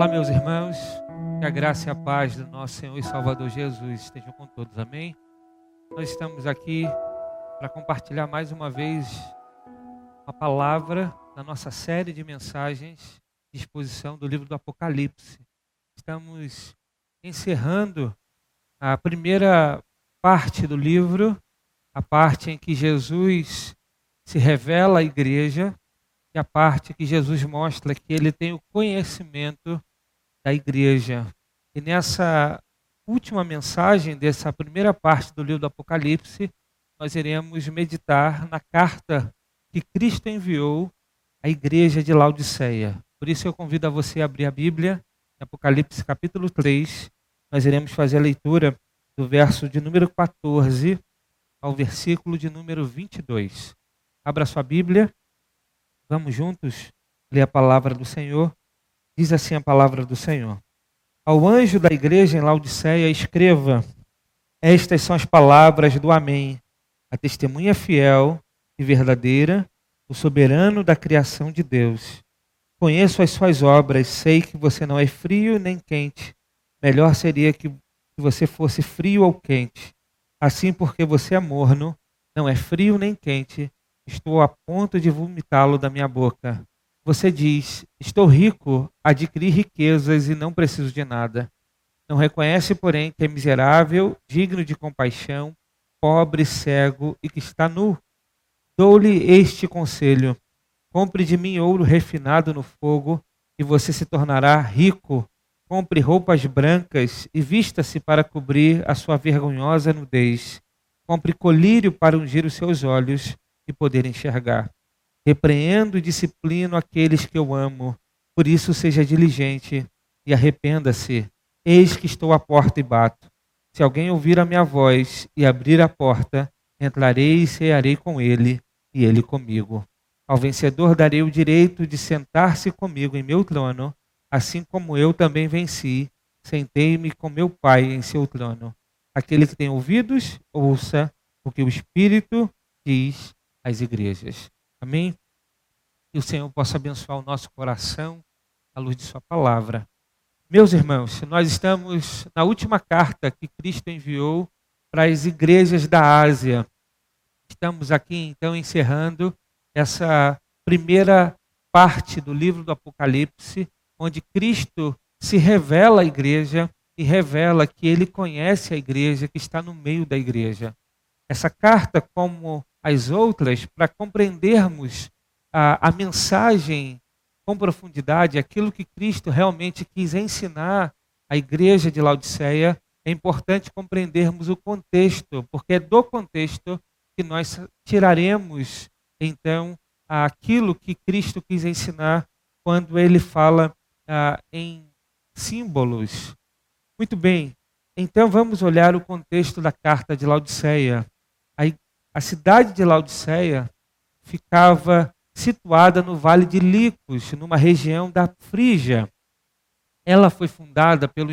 Olá, meus irmãos. Que a graça e a paz do nosso Senhor e Salvador Jesus estejam com todos. Amém. Nós estamos aqui para compartilhar mais uma vez uma palavra na nossa série de mensagens de exposição do livro do Apocalipse. Estamos encerrando a primeira parte do livro, a parte em que Jesus se revela à igreja e a parte que Jesus mostra que ele tem o conhecimento da igreja. E nessa última mensagem dessa primeira parte do livro do Apocalipse, nós iremos meditar na carta que Cristo enviou à igreja de Laodiceia. Por isso eu convido a você a abrir a Bíblia, Apocalipse capítulo 3. Nós iremos fazer a leitura do verso de número 14 ao versículo de número 22. Abra sua Bíblia Vamos juntos ler a palavra do Senhor. Diz assim a palavra do Senhor. Ao anjo da igreja em Laodiceia, escreva: Estas são as palavras do Amém, a testemunha fiel e verdadeira, o soberano da criação de Deus. Conheço as suas obras, sei que você não é frio nem quente. Melhor seria que você fosse frio ou quente. Assim, porque você é morno, não é frio nem quente, estou a ponto de vomitá-lo da minha boca. Você diz: Estou rico, adquiri riquezas e não preciso de nada. Não reconhece, porém, que é miserável, digno de compaixão, pobre, cego e que está nu. Dou-lhe este conselho: compre de mim ouro refinado no fogo, e você se tornará rico. Compre roupas brancas e vista-se para cobrir a sua vergonhosa nudez. Compre colírio para ungir os seus olhos e poder enxergar. Repreendo e disciplino aqueles que eu amo, por isso seja diligente e arrependa-se. Eis que estou à porta e bato. Se alguém ouvir a minha voz e abrir a porta, entrarei e cearei com ele e ele comigo. Ao vencedor darei o direito de sentar-se comigo em meu trono, assim como eu também venci, sentei-me com meu Pai em seu trono. Aquele que tem ouvidos, ouça o que o Espírito diz às igrejas. Amém? Que o Senhor possa abençoar o nosso coração à luz de Sua palavra. Meus irmãos, nós estamos na última carta que Cristo enviou para as igrejas da Ásia. Estamos aqui então encerrando essa primeira parte do livro do Apocalipse, onde Cristo se revela à igreja e revela que ele conhece a igreja, que está no meio da igreja. Essa carta, como as outras para compreendermos a, a mensagem com profundidade, aquilo que Cristo realmente quis ensinar à igreja de Laodiceia, é importante compreendermos o contexto, porque é do contexto que nós tiraremos, então, aquilo que Cristo quis ensinar quando ele fala ah, em símbolos. Muito bem, então vamos olhar o contexto da carta de Laodiceia. A cidade de Laodiceia ficava situada no Vale de Licos, numa região da Frígia. Ela foi fundada pelo,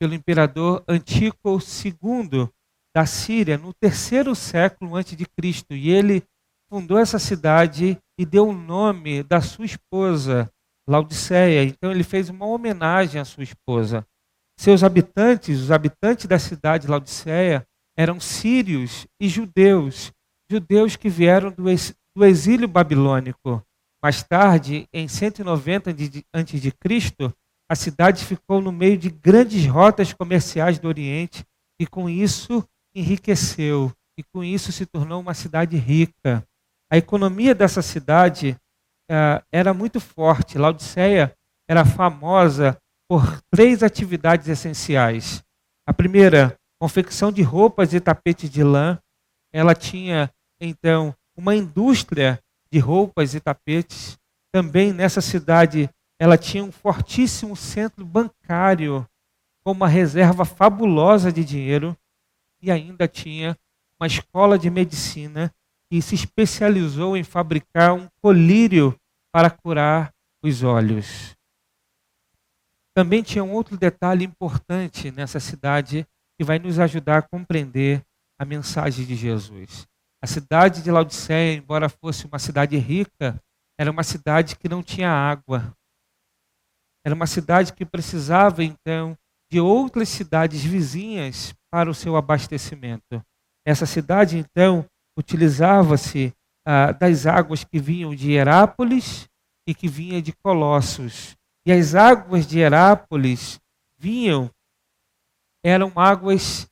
pelo imperador Antíoco II da Síria no terceiro século antes de Cristo, e ele fundou essa cidade e deu o nome da sua esposa, Laodiceia. Então ele fez uma homenagem à sua esposa. Seus habitantes, os habitantes da cidade de Laodiceia, eram sírios e judeus, judeus que vieram do, ex, do exílio babilônico. Mais tarde, em 190 a.C., a cidade ficou no meio de grandes rotas comerciais do Oriente e com isso enriqueceu e com isso se tornou uma cidade rica. A economia dessa cidade uh, era muito forte. Laodiceia era famosa por três atividades essenciais. A primeira, confecção de roupas e tapetes de lã. Ela tinha, então, uma indústria de roupas e tapetes. Também nessa cidade, ela tinha um fortíssimo centro bancário, com uma reserva fabulosa de dinheiro. E ainda tinha uma escola de medicina que se especializou em fabricar um colírio para curar os olhos. Também tinha um outro detalhe importante nessa cidade que vai nos ajudar a compreender a mensagem de Jesus. A cidade de Laodiceia, embora fosse uma cidade rica, era uma cidade que não tinha água. Era uma cidade que precisava, então, de outras cidades vizinhas para o seu abastecimento. Essa cidade, então, utilizava-se ah, das águas que vinham de Herápolis e que vinha de Colossos. E as águas de Herápolis vinham, eram águas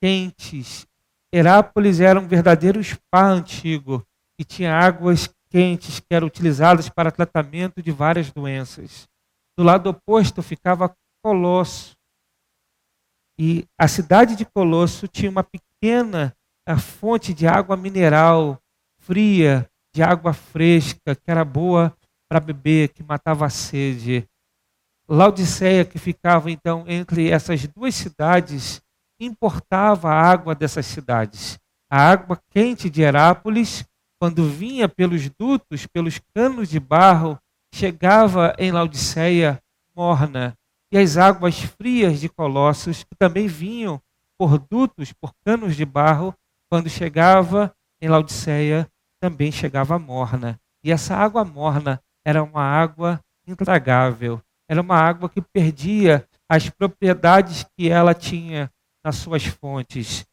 quentes. Herápolis era um verdadeiro spa antigo e tinha águas quentes que eram utilizadas para tratamento de várias doenças. Do lado oposto ficava Colosso. E a cidade de Colosso tinha uma pequena fonte de água mineral fria, de água fresca, que era boa para beber, que matava a sede. Laodiceia, que ficava então entre essas duas cidades, importava a água dessas cidades. A água quente de Herápolis, quando vinha pelos dutos, pelos canos de barro, chegava em Laodiceia morna. E as águas frias de Colossos, que também vinham por dutos, por canos de barro, quando chegava em Laodiceia, também chegava morna. E essa água morna era uma água intragável, era uma água que perdia as propriedades que ela tinha nas suas fontes.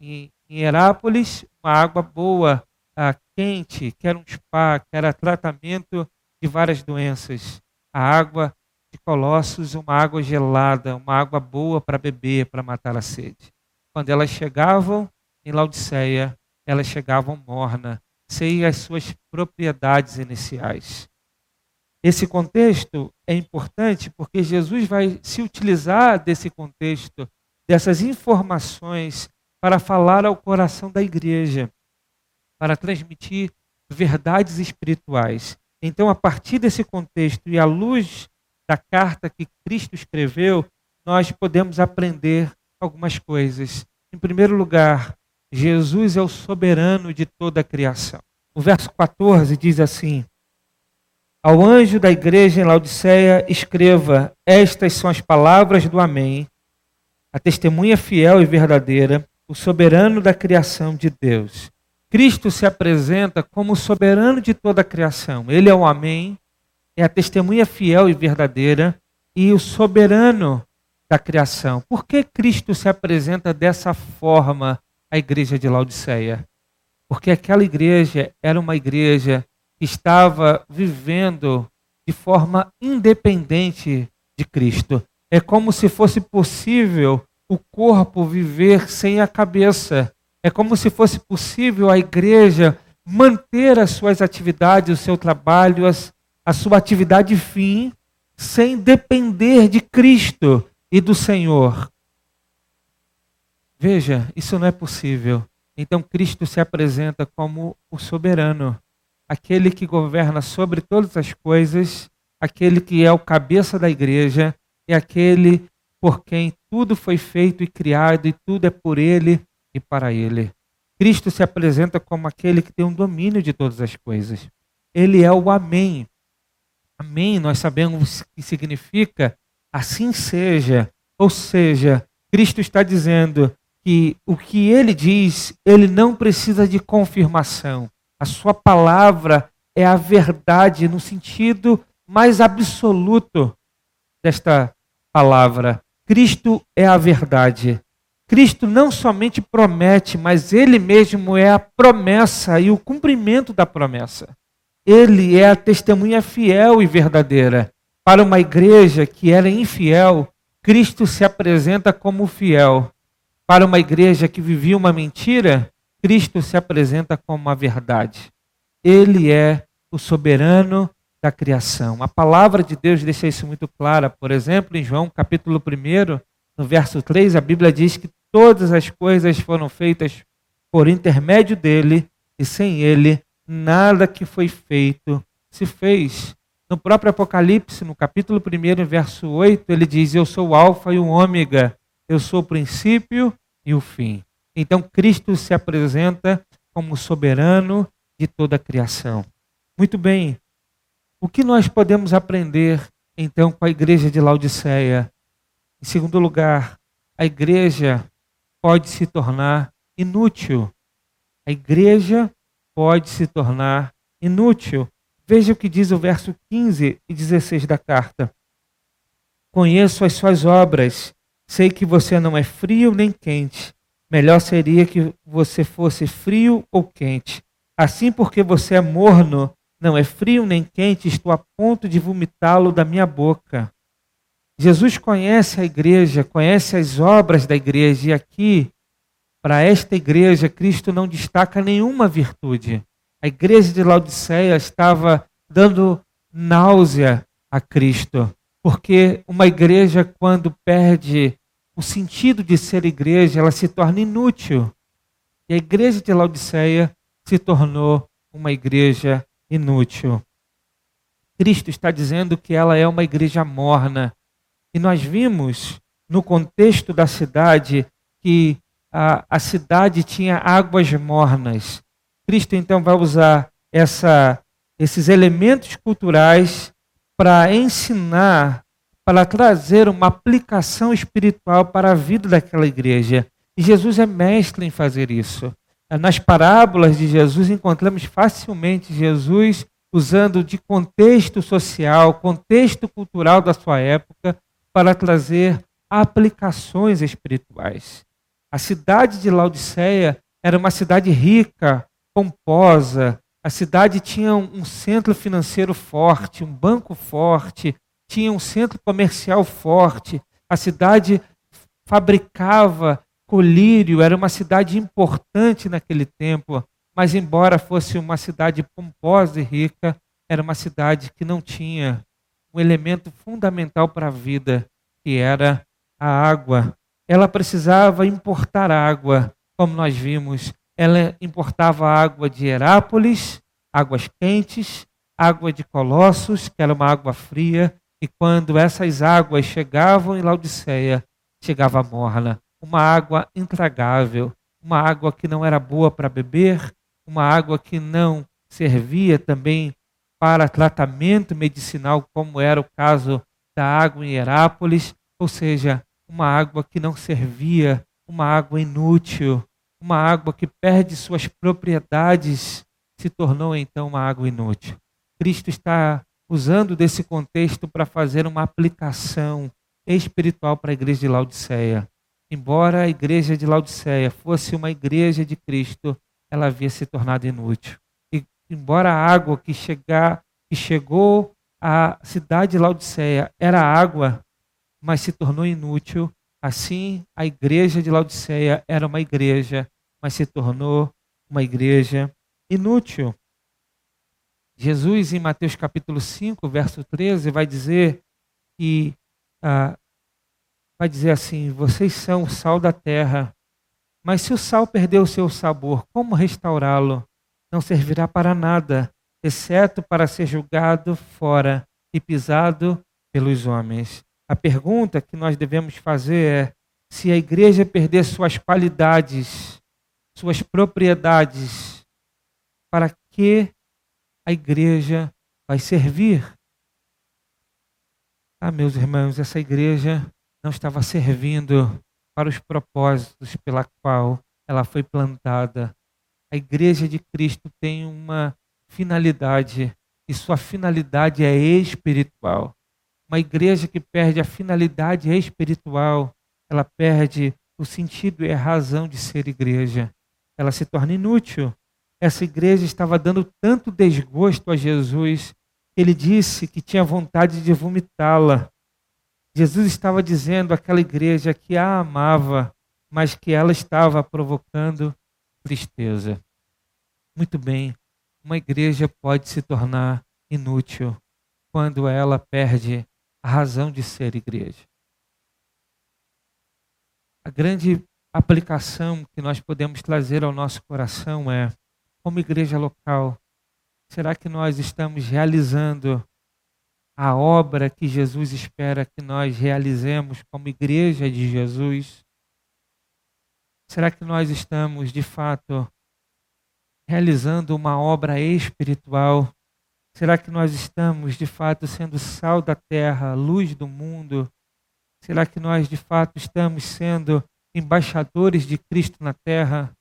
Em, em Herápolis, uma água boa, ah, quente, que era um spa, que era tratamento de várias doenças. A água de Colossos, uma água gelada, uma água boa para beber, para matar a sede. Quando elas chegavam em Laodiceia, elas chegavam morna, sem as suas propriedades iniciais. Esse contexto é importante porque Jesus vai se utilizar desse contexto, dessas informações, para falar ao coração da igreja, para transmitir verdades espirituais. Então, a partir desse contexto e à luz da carta que Cristo escreveu, nós podemos aprender algumas coisas. Em primeiro lugar, Jesus é o soberano de toda a criação. O verso 14 diz assim: ao anjo da igreja em Laodiceia, escreva: Estas são as palavras do Amém, a testemunha fiel e verdadeira, o soberano da criação de Deus. Cristo se apresenta como o soberano de toda a criação. Ele é o Amém, é a testemunha fiel e verdadeira e o soberano da criação. Por que Cristo se apresenta dessa forma à igreja de Laodiceia? Porque aquela igreja era uma igreja estava vivendo de forma independente de Cristo. É como se fosse possível o corpo viver sem a cabeça. É como se fosse possível a igreja manter as suas atividades, o seu trabalho, as, a sua atividade fim, sem depender de Cristo e do Senhor. Veja, isso não é possível. Então Cristo se apresenta como o soberano aquele que governa sobre todas as coisas, aquele que é o cabeça da igreja, é aquele por quem tudo foi feito e criado e tudo é por ele e para ele. Cristo se apresenta como aquele que tem um domínio de todas as coisas. Ele é o Amém. Amém, nós sabemos que significa assim seja. Ou seja, Cristo está dizendo que o que ele diz, ele não precisa de confirmação. A sua palavra é a verdade no sentido mais absoluto desta palavra. Cristo é a verdade. Cristo não somente promete, mas ele mesmo é a promessa e o cumprimento da promessa. Ele é a testemunha fiel e verdadeira. Para uma igreja que era infiel, Cristo se apresenta como fiel. Para uma igreja que vivia uma mentira, Cristo se apresenta como a verdade. Ele é o soberano da criação. A palavra de Deus deixa isso muito clara. Por exemplo, em João capítulo 1, no verso 3, a Bíblia diz que todas as coisas foram feitas por intermédio dele e sem ele nada que foi feito se fez. No próprio Apocalipse, no capítulo 1, verso 8, ele diz: Eu sou o Alfa e o Ômega, eu sou o princípio e o fim. Então Cristo se apresenta como soberano de toda a criação. Muito bem. O que nós podemos aprender então com a igreja de Laodiceia? Em segundo lugar, a igreja pode se tornar inútil. A igreja pode se tornar inútil. Veja o que diz o verso 15 e 16 da carta. conheço as suas obras, sei que você não é frio nem quente. Melhor seria que você fosse frio ou quente. Assim, porque você é morno, não é frio nem quente, estou a ponto de vomitá-lo da minha boca. Jesus conhece a igreja, conhece as obras da igreja, e aqui, para esta igreja, Cristo não destaca nenhuma virtude. A igreja de Laodiceia estava dando náusea a Cristo, porque uma igreja, quando perde o sentido de ser igreja, ela se torna inútil. E a igreja de Laodiceia se tornou uma igreja inútil. Cristo está dizendo que ela é uma igreja morna. E nós vimos no contexto da cidade que a, a cidade tinha águas mornas. Cristo então vai usar essa, esses elementos culturais para ensinar, para trazer uma aplicação espiritual para a vida daquela igreja. E Jesus é mestre em fazer isso. Nas parábolas de Jesus encontramos facilmente Jesus usando de contexto social, contexto cultural da sua época, para trazer aplicações espirituais. A cidade de Laodiceia era uma cidade rica, pomposa. A cidade tinha um centro financeiro forte, um banco forte, tinha um centro comercial forte. A cidade fabricava colírio, era uma cidade importante naquele tempo, mas embora fosse uma cidade pomposa e rica, era uma cidade que não tinha um elemento fundamental para a vida, que era a água. Ela precisava importar água, como nós vimos ela importava água de Herápolis, águas quentes, água de Colossos, que era uma água fria, e quando essas águas chegavam em Laodiceia, chegava morna, uma água intragável, uma água que não era boa para beber, uma água que não servia também para tratamento medicinal, como era o caso da água em Herápolis, ou seja, uma água que não servia, uma água inútil, uma água que perde suas propriedades se tornou então uma água inútil. Cristo está usando desse contexto para fazer uma aplicação espiritual para a igreja de Laodiceia. Embora a igreja de Laodiceia fosse uma igreja de Cristo, ela havia se tornado inútil. E embora a água que, chegar, que chegou à cidade de Laodiceia era água, mas se tornou inútil, Assim, a igreja de Laodiceia era uma igreja, mas se tornou uma igreja inútil. Jesus, em Mateus capítulo 5, verso 13, vai dizer que ah, vai dizer assim: vocês são o sal da terra, mas se o sal perder o seu sabor, como restaurá-lo? Não servirá para nada, exceto para ser julgado fora e pisado pelos homens. A pergunta que nós devemos fazer é: se a igreja perder suas qualidades, suas propriedades, para que a igreja vai servir? Ah, meus irmãos, essa igreja não estava servindo para os propósitos pela qual ela foi plantada. A igreja de Cristo tem uma finalidade e sua finalidade é espiritual. Uma igreja que perde a finalidade espiritual, ela perde o sentido e a razão de ser igreja. Ela se torna inútil. Essa igreja estava dando tanto desgosto a Jesus, ele disse que tinha vontade de vomitá-la. Jesus estava dizendo àquela igreja que a amava, mas que ela estava provocando tristeza. Muito bem, uma igreja pode se tornar inútil quando ela perde a razão de ser igreja. A grande aplicação que nós podemos trazer ao nosso coração é, como igreja local, será que nós estamos realizando a obra que Jesus espera que nós realizemos como igreja de Jesus? Será que nós estamos, de fato, realizando uma obra espiritual Será que nós estamos de fato sendo sal da terra, luz do mundo? Será que nós de fato estamos sendo embaixadores de Cristo na terra?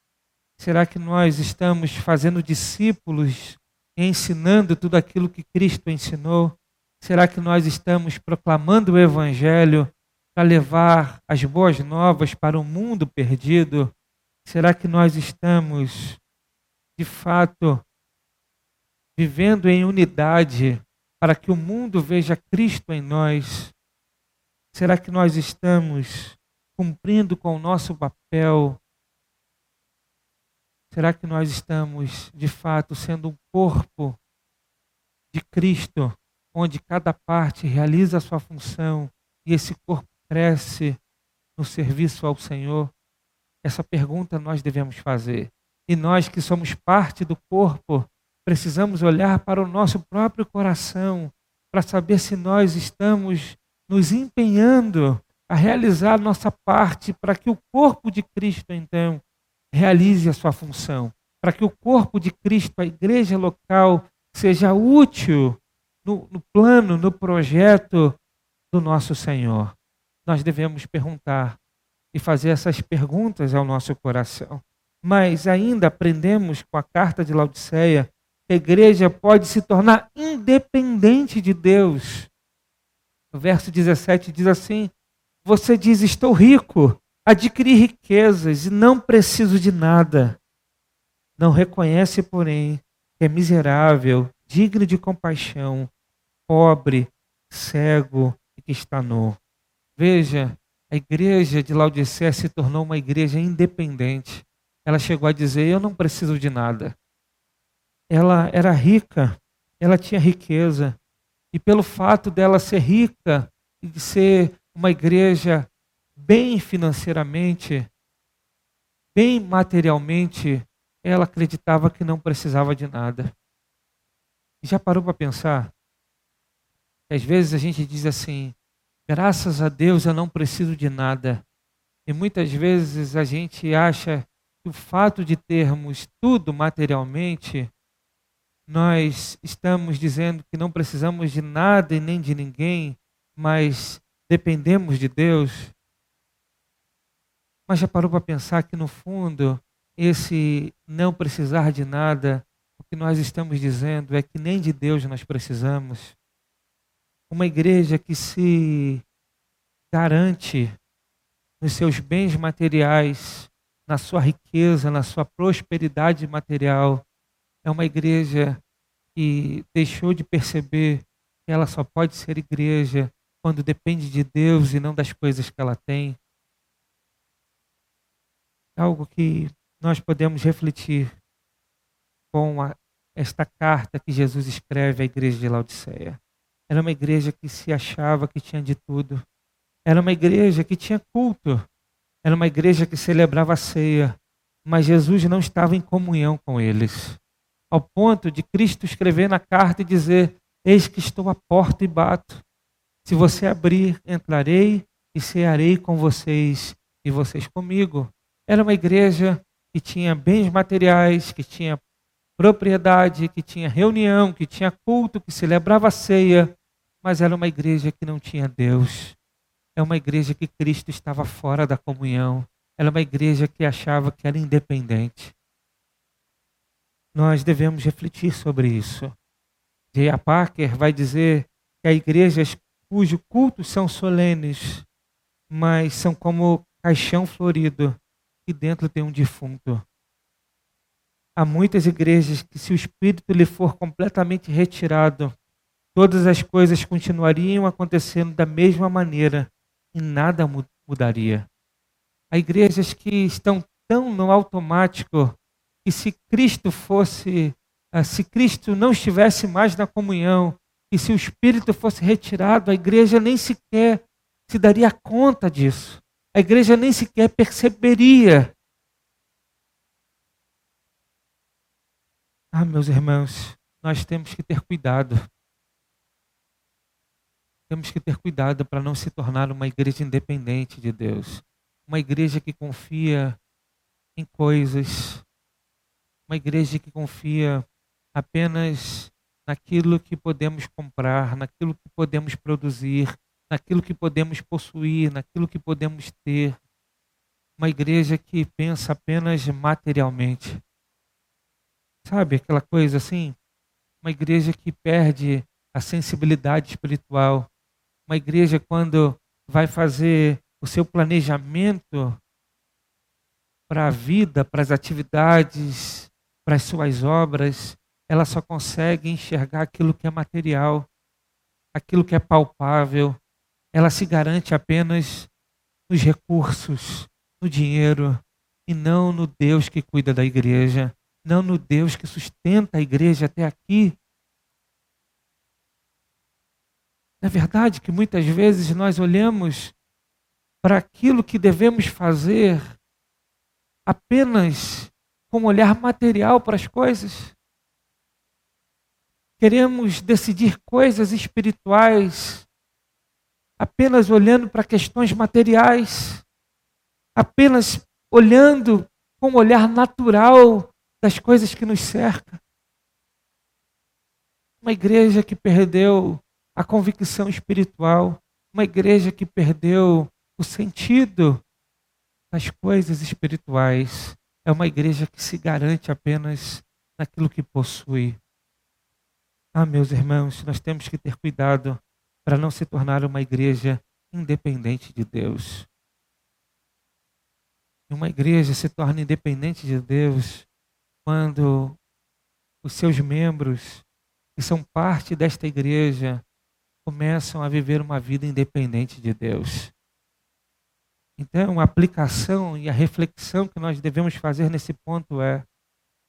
Será que nós estamos fazendo discípulos, ensinando tudo aquilo que Cristo ensinou? Será que nós estamos proclamando o Evangelho para levar as boas novas para o mundo perdido? Será que nós estamos, de fato, vivendo em unidade para que o mundo veja Cristo em nós? Será que nós estamos cumprindo com o nosso papel? Será que nós estamos, de fato, sendo um corpo de Cristo, onde cada parte realiza a sua função e esse corpo cresce no serviço ao Senhor? Essa pergunta nós devemos fazer. E nós que somos parte do corpo, precisamos olhar para o nosso próprio coração para saber se nós estamos nos empenhando a realizar nossa parte para que o corpo de Cristo, então, realize a sua função, para que o corpo de Cristo, a igreja local, seja útil no, no plano, no projeto do nosso Senhor. Nós devemos perguntar e fazer essas perguntas ao nosso coração. Mas ainda aprendemos com a carta de Laodiceia que a igreja pode se tornar independente de Deus. O verso 17 diz assim: Você diz, estou rico, adquiri riquezas e não preciso de nada. Não reconhece, porém, que é miserável, digno de compaixão, pobre, cego e que está nu. Veja, a igreja de Laodicea se tornou uma igreja independente. Ela chegou a dizer: Eu não preciso de nada. Ela era rica, ela tinha riqueza, e pelo fato dela ser rica e de ser uma igreja bem financeiramente, bem materialmente, ela acreditava que não precisava de nada. Já parou para pensar? Às vezes a gente diz assim: graças a Deus eu não preciso de nada. E muitas vezes a gente acha que o fato de termos tudo materialmente nós estamos dizendo que não precisamos de nada e nem de ninguém, mas dependemos de Deus. Mas já parou para pensar que no fundo esse não precisar de nada, o que nós estamos dizendo é que nem de Deus nós precisamos. Uma igreja que se garante nos seus bens materiais, na sua riqueza, na sua prosperidade material, é uma igreja que deixou de perceber que ela só pode ser igreja quando depende de Deus e não das coisas que ela tem. Algo que nós podemos refletir com a, esta carta que Jesus escreve à igreja de Laodiceia. Era uma igreja que se achava que tinha de tudo. Era uma igreja que tinha culto. Era uma igreja que celebrava a ceia. Mas Jesus não estava em comunhão com eles ao ponto de Cristo escrever na carta e dizer: Eis que estou à porta e bato. Se você abrir, entrarei e cearei com vocês e vocês comigo. Era uma igreja que tinha bens materiais, que tinha propriedade, que tinha reunião, que tinha culto, que celebrava a ceia, mas era uma igreja que não tinha Deus. É uma igreja que Cristo estava fora da comunhão. Era uma igreja que achava que era independente nós devemos refletir sobre isso. J.A. Parker vai dizer que há igrejas cujo cultos são solenes, mas são como caixão florido e dentro tem um defunto. Há muitas igrejas que, se o espírito lhe for completamente retirado, todas as coisas continuariam acontecendo da mesma maneira e nada mudaria. Há igrejas que estão tão no automático que se Cristo fosse, ah, se Cristo não estivesse mais na comunhão, e se o Espírito fosse retirado, a igreja nem sequer se daria conta disso. A igreja nem sequer perceberia. Ah, meus irmãos, nós temos que ter cuidado. Temos que ter cuidado para não se tornar uma igreja independente de Deus. Uma igreja que confia em coisas, uma igreja que confia apenas naquilo que podemos comprar, naquilo que podemos produzir, naquilo que podemos possuir, naquilo que podemos ter. Uma igreja que pensa apenas materialmente. Sabe aquela coisa assim? Uma igreja que perde a sensibilidade espiritual. Uma igreja, quando vai fazer o seu planejamento para a vida, para as atividades, para as suas obras, ela só consegue enxergar aquilo que é material, aquilo que é palpável. Ela se garante apenas nos recursos, no dinheiro, e não no Deus que cuida da igreja, não no Deus que sustenta a igreja até aqui. É verdade que muitas vezes nós olhamos para aquilo que devemos fazer apenas com um olhar material para as coisas. Queremos decidir coisas espirituais apenas olhando para questões materiais, apenas olhando com o olhar natural das coisas que nos cercam. Uma igreja que perdeu a convicção espiritual, uma igreja que perdeu o sentido das coisas espirituais, é uma igreja que se garante apenas naquilo que possui. Ah, meus irmãos, nós temos que ter cuidado para não se tornar uma igreja independente de Deus uma igreja se torna independente de Deus quando os seus membros, que são parte desta igreja, começam a viver uma vida independente de Deus. Então, a aplicação e a reflexão que nós devemos fazer nesse ponto é: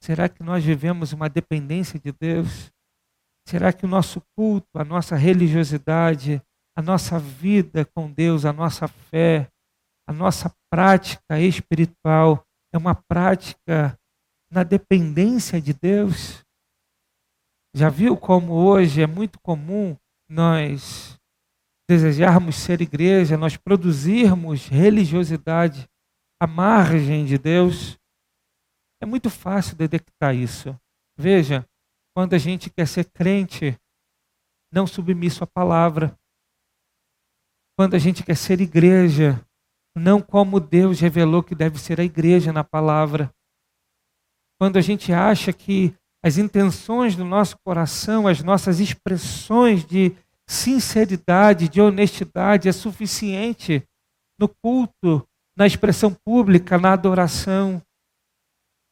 será que nós vivemos uma dependência de Deus? Será que o nosso culto, a nossa religiosidade, a nossa vida com Deus, a nossa fé, a nossa prática espiritual é uma prática na dependência de Deus. Já viu como hoje é muito comum nós desejarmos ser igreja, nós produzirmos religiosidade à margem de Deus? É muito fácil detectar isso. Veja, quando a gente quer ser crente, não submisso à palavra. Quando a gente quer ser igreja, não como Deus revelou que deve ser a igreja na palavra. Quando a gente acha que as intenções do nosso coração, as nossas expressões de sinceridade, de honestidade é suficiente no culto, na expressão pública, na adoração.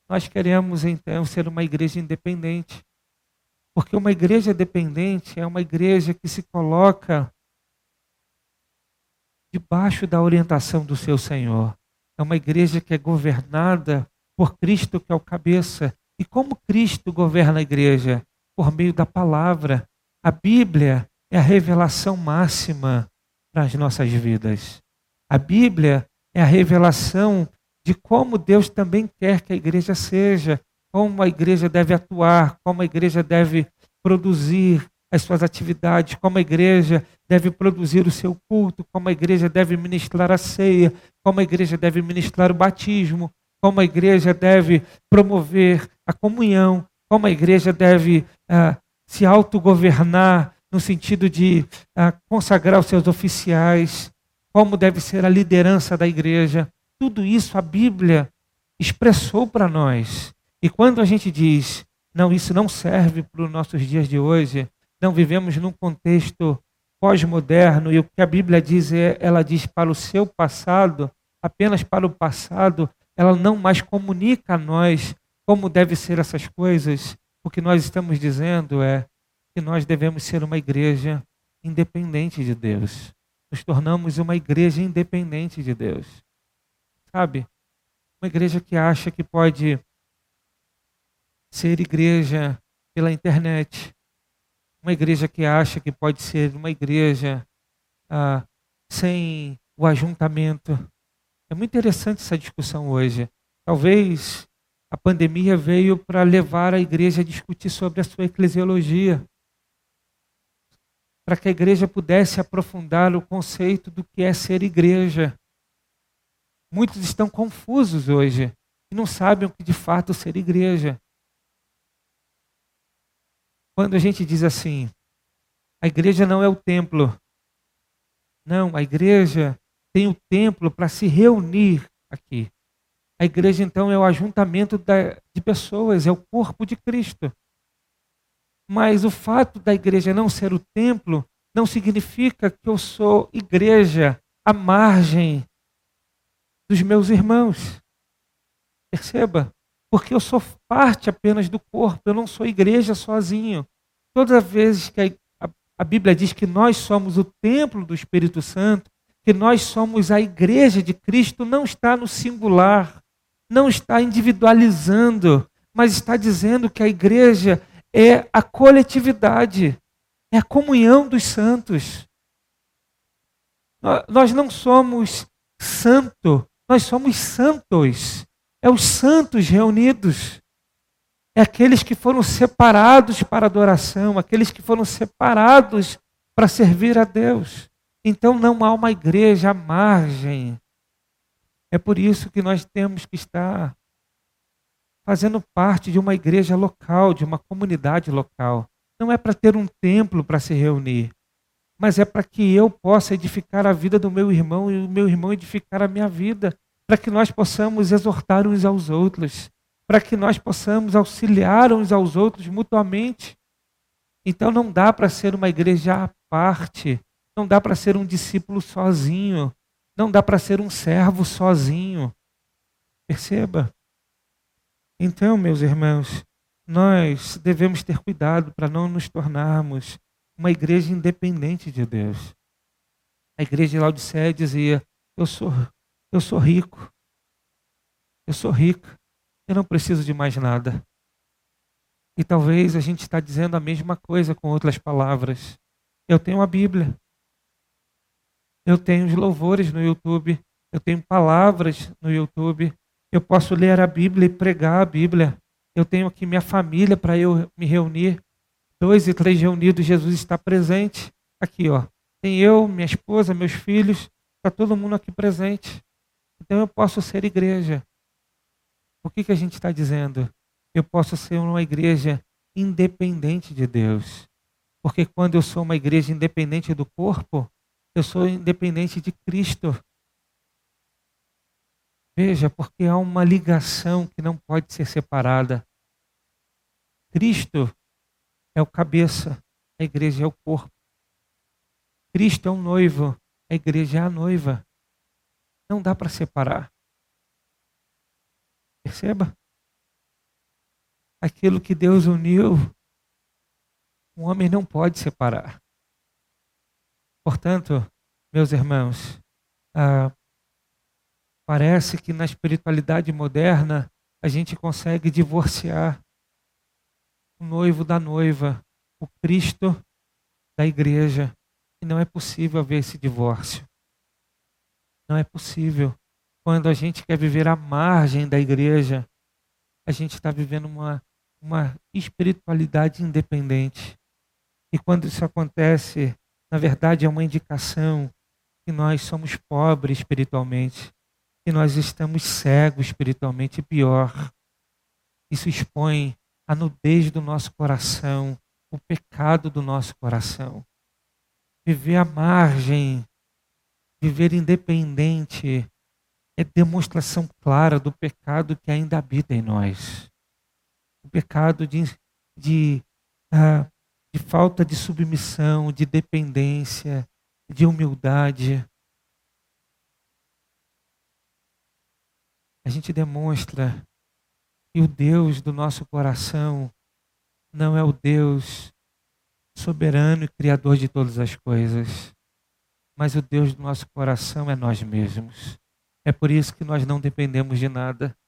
Nós queremos então ser uma igreja independente. Porque uma igreja dependente é uma igreja que se coloca debaixo da orientação do seu Senhor. É uma igreja que é governada por Cristo, que é o cabeça. E como Cristo governa a igreja? Por meio da palavra. A Bíblia é a revelação máxima para as nossas vidas. A Bíblia é a revelação de como Deus também quer que a igreja seja, como a igreja deve atuar, como a igreja deve produzir, as suas atividades, como a igreja deve produzir o seu culto, como a igreja deve ministrar a ceia, como a igreja deve ministrar o batismo, como a igreja deve promover a comunhão, como a igreja deve uh, se autogovernar no sentido de uh, consagrar os seus oficiais, como deve ser a liderança da igreja. Tudo isso a Bíblia expressou para nós. E quando a gente diz, não, isso não serve para os nossos dias de hoje, não vivemos num contexto pós-moderno e o que a Bíblia diz é, ela diz para o seu passado, apenas para o passado, ela não mais comunica a nós como deve ser essas coisas. O que nós estamos dizendo é que nós devemos ser uma igreja independente de Deus. Nos tornamos uma igreja independente de Deus. Sabe? Uma igreja que acha que pode ser igreja pela internet, uma igreja que acha que pode ser uma igreja ah, sem o ajuntamento. É muito interessante essa discussão hoje. Talvez a pandemia veio para levar a igreja a discutir sobre a sua eclesiologia, para que a igreja pudesse aprofundar o conceito do que é ser igreja. Muitos estão confusos hoje e não sabem o que de fato ser igreja. Quando a gente diz assim, a igreja não é o templo. Não, a igreja tem o templo para se reunir aqui. A igreja, então, é o ajuntamento de pessoas, é o corpo de Cristo. Mas o fato da igreja não ser o templo não significa que eu sou igreja à margem dos meus irmãos. Perceba? Porque eu sou parte apenas do corpo, eu não sou igreja sozinho. Toda vez que a, a Bíblia diz que nós somos o templo do Espírito Santo, que nós somos a igreja de Cristo, não está no singular, não está individualizando, mas está dizendo que a igreja é a coletividade, é a comunhão dos santos. Nós não somos santo, nós somos santos. É os santos reunidos. É aqueles que foram separados para adoração, aqueles que foram separados para servir a Deus. Então não há uma igreja à margem. É por isso que nós temos que estar fazendo parte de uma igreja local, de uma comunidade local. Não é para ter um templo para se reunir, mas é para que eu possa edificar a vida do meu irmão e o meu irmão edificar a minha vida, para que nós possamos exortar uns aos outros, para que nós possamos auxiliar uns aos outros mutuamente. Então não dá para ser uma igreja à parte, não dá para ser um discípulo sozinho, não dá para ser um servo sozinho. Perceba? Então, meus irmãos, nós devemos ter cuidado para não nos tornarmos uma igreja independente de Deus. A igreja de Laodiceia dizia: Eu sou, eu sou rico, eu sou rica, eu não preciso de mais nada. E talvez a gente está dizendo a mesma coisa com outras palavras. Eu tenho a Bíblia, eu tenho os louvores no YouTube, eu tenho palavras no YouTube, eu posso ler a Bíblia e pregar a Bíblia. Eu tenho aqui minha família para eu me reunir. Dois e três reunidos, Jesus está presente. Aqui, ó. Tem eu, minha esposa, meus filhos, está todo mundo aqui presente. Então eu posso ser igreja. O que, que a gente está dizendo? Eu posso ser uma igreja independente de Deus. Porque quando eu sou uma igreja independente do corpo, eu sou independente de Cristo. Veja, porque há uma ligação que não pode ser separada. Cristo é o cabeça, a igreja é o corpo. Cristo é o noivo, a igreja é a noiva. Não dá para separar. Perceba? Aquilo que Deus uniu, o homem não pode separar. Portanto, meus irmãos, ah, Parece que na espiritualidade moderna a gente consegue divorciar o noivo da noiva, o Cristo da igreja. E não é possível haver esse divórcio. Não é possível. Quando a gente quer viver à margem da igreja, a gente está vivendo uma, uma espiritualidade independente. E quando isso acontece, na verdade é uma indicação que nós somos pobres espiritualmente que nós estamos cegos espiritualmente, e pior, isso expõe a nudez do nosso coração, o pecado do nosso coração. Viver à margem, viver independente, é demonstração clara do pecado que ainda habita em nós. O pecado de, de, uh, de falta de submissão, de dependência, de humildade. a gente demonstra que o Deus do nosso coração não é o Deus soberano e criador de todas as coisas, mas o Deus do nosso coração é nós mesmos. É por isso que nós não dependemos de nada.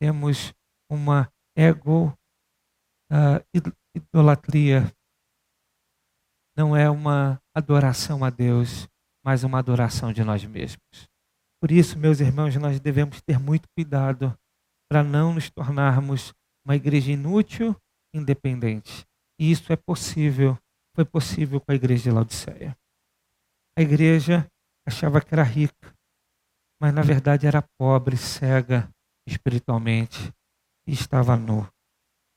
Temos uma ego uh, idolatria. Não é uma adoração a Deus, mas uma adoração de nós mesmos. Por isso, meus irmãos, nós devemos ter muito cuidado para não nos tornarmos uma igreja inútil, independente. E isso é possível, foi possível com a igreja de Laodiceia. A igreja achava que era rica, mas na verdade era pobre, cega espiritualmente e estava nu.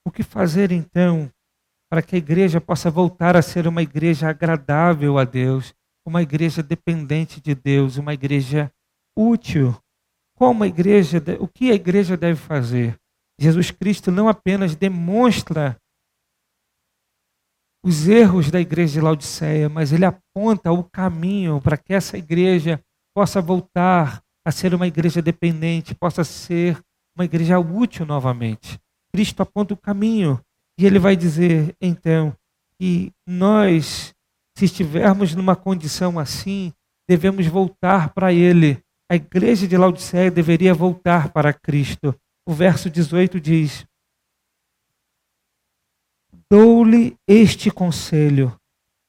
O que fazer então para que a igreja possa voltar a ser uma igreja agradável a Deus, uma igreja dependente de Deus, uma igreja útil. Como a igreja, o que a igreja deve fazer? Jesus Cristo não apenas demonstra os erros da igreja de Laodiceia, mas ele aponta o caminho para que essa igreja possa voltar a ser uma igreja dependente, possa ser uma igreja útil novamente. Cristo aponta o caminho e ele vai dizer então que nós, se estivermos numa condição assim, devemos voltar para ele. A igreja de Laodiceia deveria voltar para Cristo. O verso 18 diz: Dou-lhe este conselho: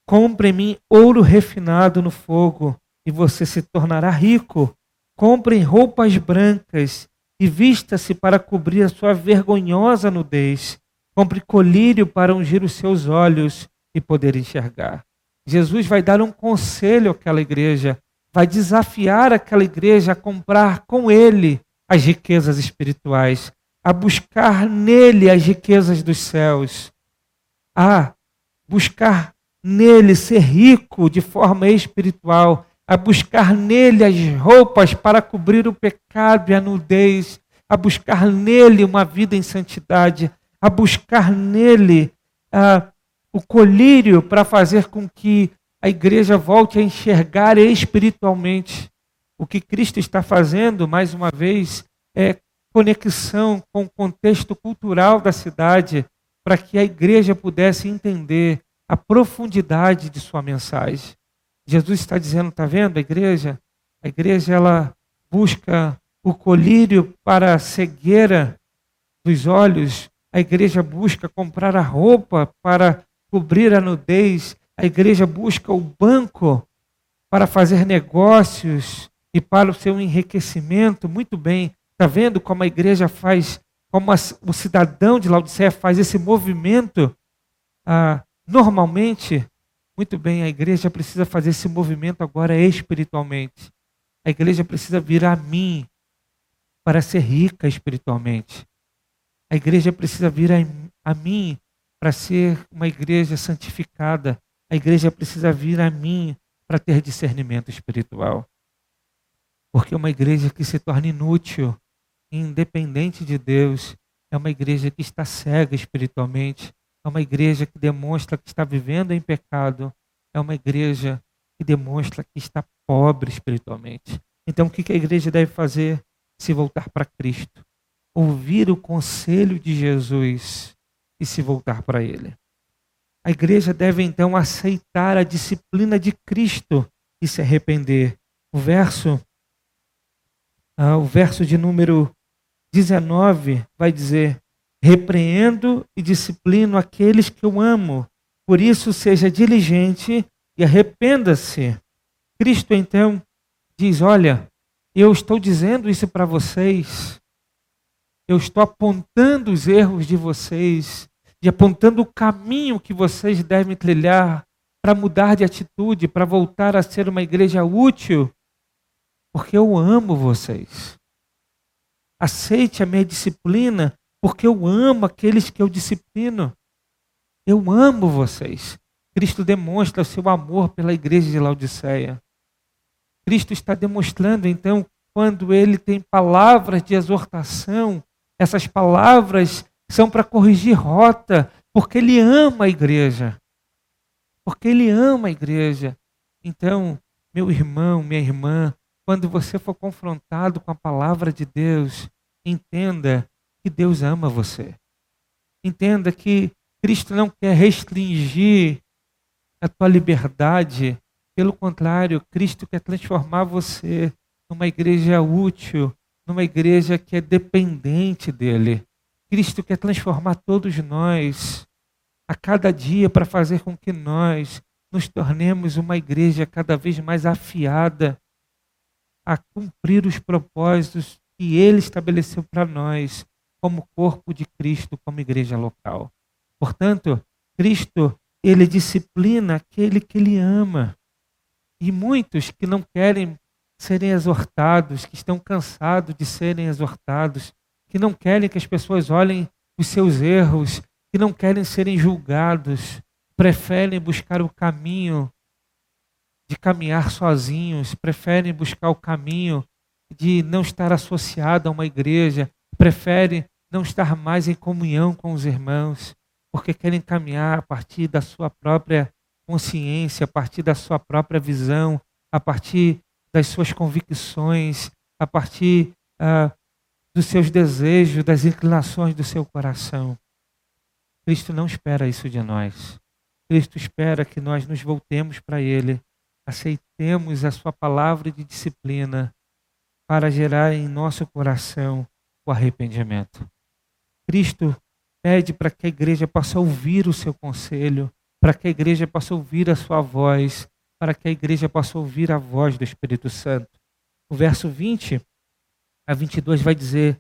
compre em mim ouro refinado no fogo, e você se tornará rico. Compre roupas brancas e vista-se para cobrir a sua vergonhosa nudez. Compre colírio para ungir os seus olhos e poder enxergar. Jesus vai dar um conselho àquela igreja, vai desafiar aquela igreja a comprar com ele as riquezas espirituais, a buscar nele as riquezas dos céus a buscar nele ser rico de forma espiritual, a buscar nele as roupas para cobrir o pecado e a nudez, a buscar nele uma vida em santidade, a buscar nele o colírio para fazer com que a igreja volte a enxergar espiritualmente. O que Cristo está fazendo, mais uma vez, é conexão com o contexto cultural da cidade, para que a igreja pudesse entender a profundidade de sua mensagem. Jesus está dizendo, está vendo a igreja? A igreja ela busca o colírio para a cegueira dos olhos. A igreja busca comprar a roupa para cobrir a nudez. A igreja busca o banco para fazer negócios e para o seu enriquecimento. Muito bem. Está vendo como a igreja faz como o cidadão de Laodiceia faz esse movimento, ah, normalmente, muito bem, a igreja precisa fazer esse movimento agora espiritualmente. A igreja precisa vir a mim para ser rica espiritualmente. A igreja precisa vir a, a mim para ser uma igreja santificada. A igreja precisa vir a mim para ter discernimento espiritual. Porque uma igreja que se torna inútil independente de Deus, é uma igreja que está cega espiritualmente, é uma igreja que demonstra que está vivendo em pecado, é uma igreja que demonstra que está pobre espiritualmente. Então, o que a igreja deve fazer? Se voltar para Cristo, ouvir o conselho de Jesus e se voltar para Ele. A igreja deve então aceitar a disciplina de Cristo e se arrepender. O verso, ah, o verso de número 19 vai dizer: Repreendo e disciplino aqueles que eu amo, por isso seja diligente e arrependa-se. Cristo então diz: Olha, eu estou dizendo isso para vocês, eu estou apontando os erros de vocês e apontando o caminho que vocês devem trilhar para mudar de atitude, para voltar a ser uma igreja útil, porque eu amo vocês. Aceite a minha disciplina, porque eu amo aqueles que eu disciplino. Eu amo vocês. Cristo demonstra o seu amor pela igreja de Laodiceia. Cristo está demonstrando, então, quando ele tem palavras de exortação, essas palavras são para corrigir rota, porque ele ama a igreja. Porque ele ama a igreja. Então, meu irmão, minha irmã, quando você for confrontado com a palavra de Deus, entenda que Deus ama você. Entenda que Cristo não quer restringir a tua liberdade. Pelo contrário, Cristo quer transformar você numa igreja útil, numa igreja que é dependente dele. Cristo quer transformar todos nós a cada dia para fazer com que nós nos tornemos uma igreja cada vez mais afiada a cumprir os propósitos que ele estabeleceu para nós como corpo de Cristo, como igreja local. Portanto, Cristo, ele disciplina aquele que ele ama. E muitos que não querem serem exortados, que estão cansados de serem exortados, que não querem que as pessoas olhem os seus erros, que não querem serem julgados, preferem buscar o caminho de caminhar sozinhos, preferem buscar o caminho de não estar associado a uma igreja, prefere não estar mais em comunhão com os irmãos. porque querem caminhar a partir da sua própria consciência, a partir da sua própria visão, a partir das suas convicções, a partir uh, dos seus desejos, das inclinações do seu coração. Cristo não espera isso de nós. Cristo espera que nós nos voltemos para Ele, aceitemos a Sua palavra de disciplina para gerar em nosso coração o arrependimento. Cristo pede para que a igreja possa ouvir o seu conselho, para que a igreja possa ouvir a sua voz, para que a igreja possa ouvir a voz do Espírito Santo. O verso 20 a 22 vai dizer: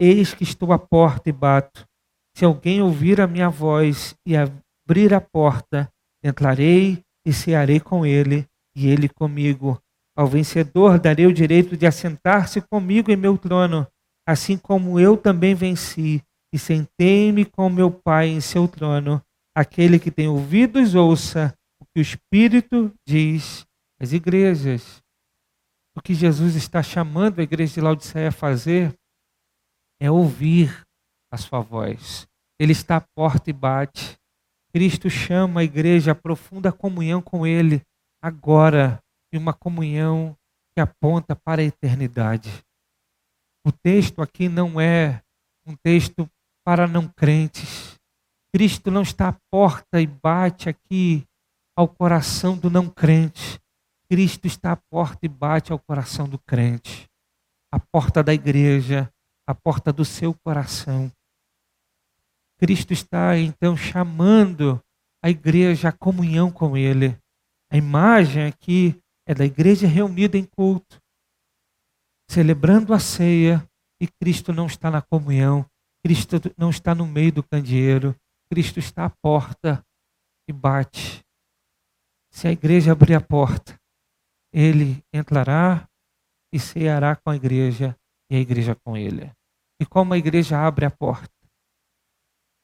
Eis que estou à porta e bato. Se alguém ouvir a minha voz e abrir a porta, entrarei e cearei com ele e ele comigo. Ao vencedor darei o direito de assentar-se comigo em meu trono, assim como eu também venci e sentei-me com meu Pai em seu trono. Aquele que tem ouvidos, ouça o que o Espírito diz às igrejas. O que Jesus está chamando a igreja de Laodiceia a fazer é ouvir a sua voz. Ele está à porta e bate. Cristo chama a igreja a profunda comunhão com Ele, agora, e uma comunhão que aponta para a eternidade. O texto aqui não é um texto para não crentes. Cristo não está à porta e bate aqui ao coração do não crente. Cristo está à porta e bate ao coração do crente. A porta da igreja, a porta do seu coração. Cristo está então chamando a igreja à comunhão com Ele. A imagem aqui é da igreja reunida em culto, celebrando a ceia, e Cristo não está na comunhão, Cristo não está no meio do candeeiro, Cristo está à porta e bate. Se a igreja abrir a porta, ele entrará e ceará com a igreja e a igreja com ele. E como a igreja abre a porta?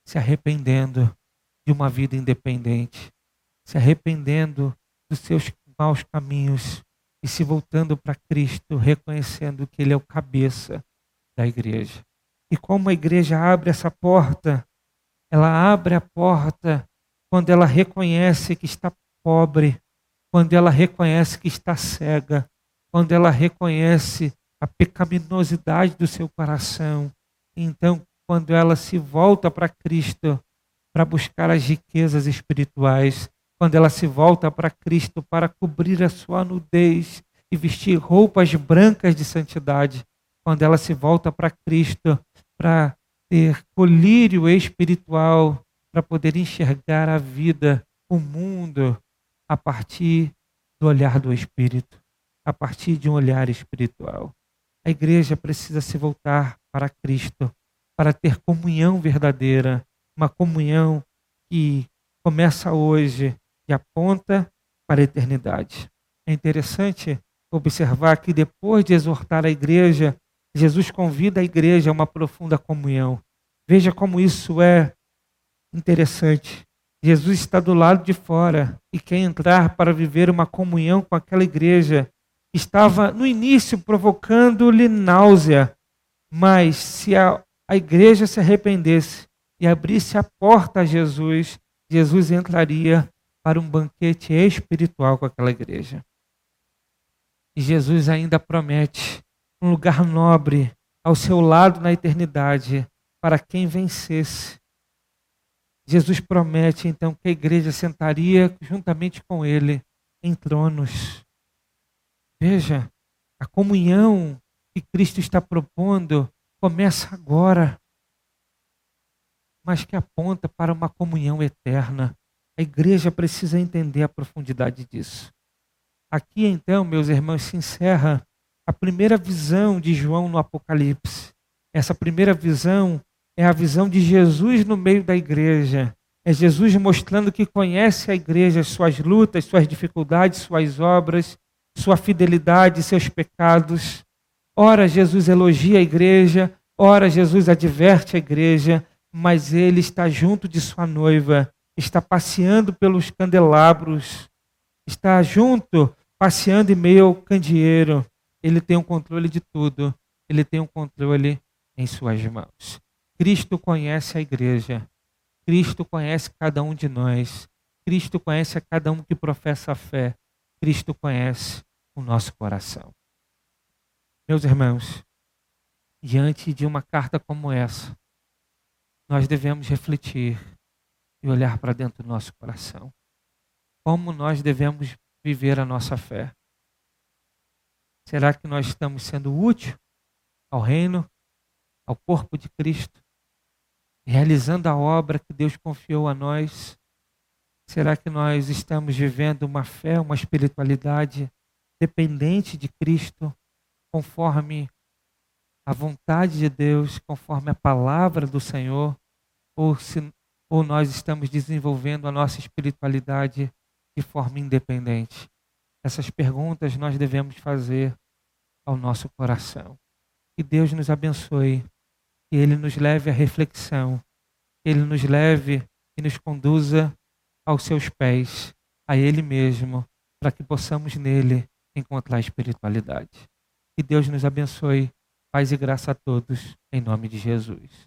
Se arrependendo de uma vida independente, se arrependendo dos seus maus caminhos e se voltando para Cristo, reconhecendo que Ele é o cabeça da igreja. E como a igreja abre essa porta, ela abre a porta quando ela reconhece que está pobre, quando ela reconhece que está cega, quando ela reconhece a pecaminosidade do seu coração. Então, quando ela se volta para Cristo para buscar as riquezas espirituais, quando ela se volta para Cristo para cobrir a sua nudez e vestir roupas brancas de santidade, quando ela se volta para Cristo para ter colírio espiritual, para poder enxergar a vida, o mundo, a partir do olhar do Espírito, a partir de um olhar espiritual. A igreja precisa se voltar para Cristo, para ter comunhão verdadeira, uma comunhão que começa hoje e aponta para a eternidade. É interessante observar que depois de exortar a igreja, Jesus convida a igreja a uma profunda comunhão. Veja como isso é interessante. Jesus está do lado de fora e quer entrar para viver uma comunhão com aquela igreja que estava no início provocando-lhe náusea. Mas se a, a igreja se arrependesse e abrisse a porta a Jesus, Jesus entraria para um banquete espiritual com aquela igreja. E Jesus ainda promete um lugar nobre ao seu lado na eternidade para quem vencesse. Jesus promete então que a igreja sentaria juntamente com ele em tronos. Veja, a comunhão que Cristo está propondo começa agora, mas que aponta para uma comunhão eterna. A igreja precisa entender a profundidade disso. Aqui então, meus irmãos, se encerra a primeira visão de João no Apocalipse. Essa primeira visão é a visão de Jesus no meio da igreja. É Jesus mostrando que conhece a igreja, suas lutas, suas dificuldades, suas obras, sua fidelidade, seus pecados. Ora, Jesus elogia a igreja, ora, Jesus adverte a igreja, mas ele está junto de sua noiva, está passeando pelos candelabros, está junto, passeando em meio ao candeeiro. Ele tem o um controle de tudo, ele tem o um controle em suas mãos. Cristo conhece a igreja. Cristo conhece cada um de nós. Cristo conhece a cada um que professa a fé. Cristo conhece o nosso coração. Meus irmãos, diante de uma carta como essa, nós devemos refletir e olhar para dentro do nosso coração. Como nós devemos viver a nossa fé? Será que nós estamos sendo útil ao reino, ao corpo de Cristo, realizando a obra que Deus confiou a nós? Será que nós estamos vivendo uma fé, uma espiritualidade dependente de Cristo, conforme a vontade de Deus, conforme a palavra do Senhor, ou, se, ou nós estamos desenvolvendo a nossa espiritualidade de forma independente? Essas perguntas nós devemos fazer ao nosso coração. Que Deus nos abençoe, que Ele nos leve à reflexão, que Ele nos leve e nos conduza aos seus pés, a Ele mesmo, para que possamos nele encontrar espiritualidade. Que Deus nos abençoe. Paz e graça a todos, em nome de Jesus.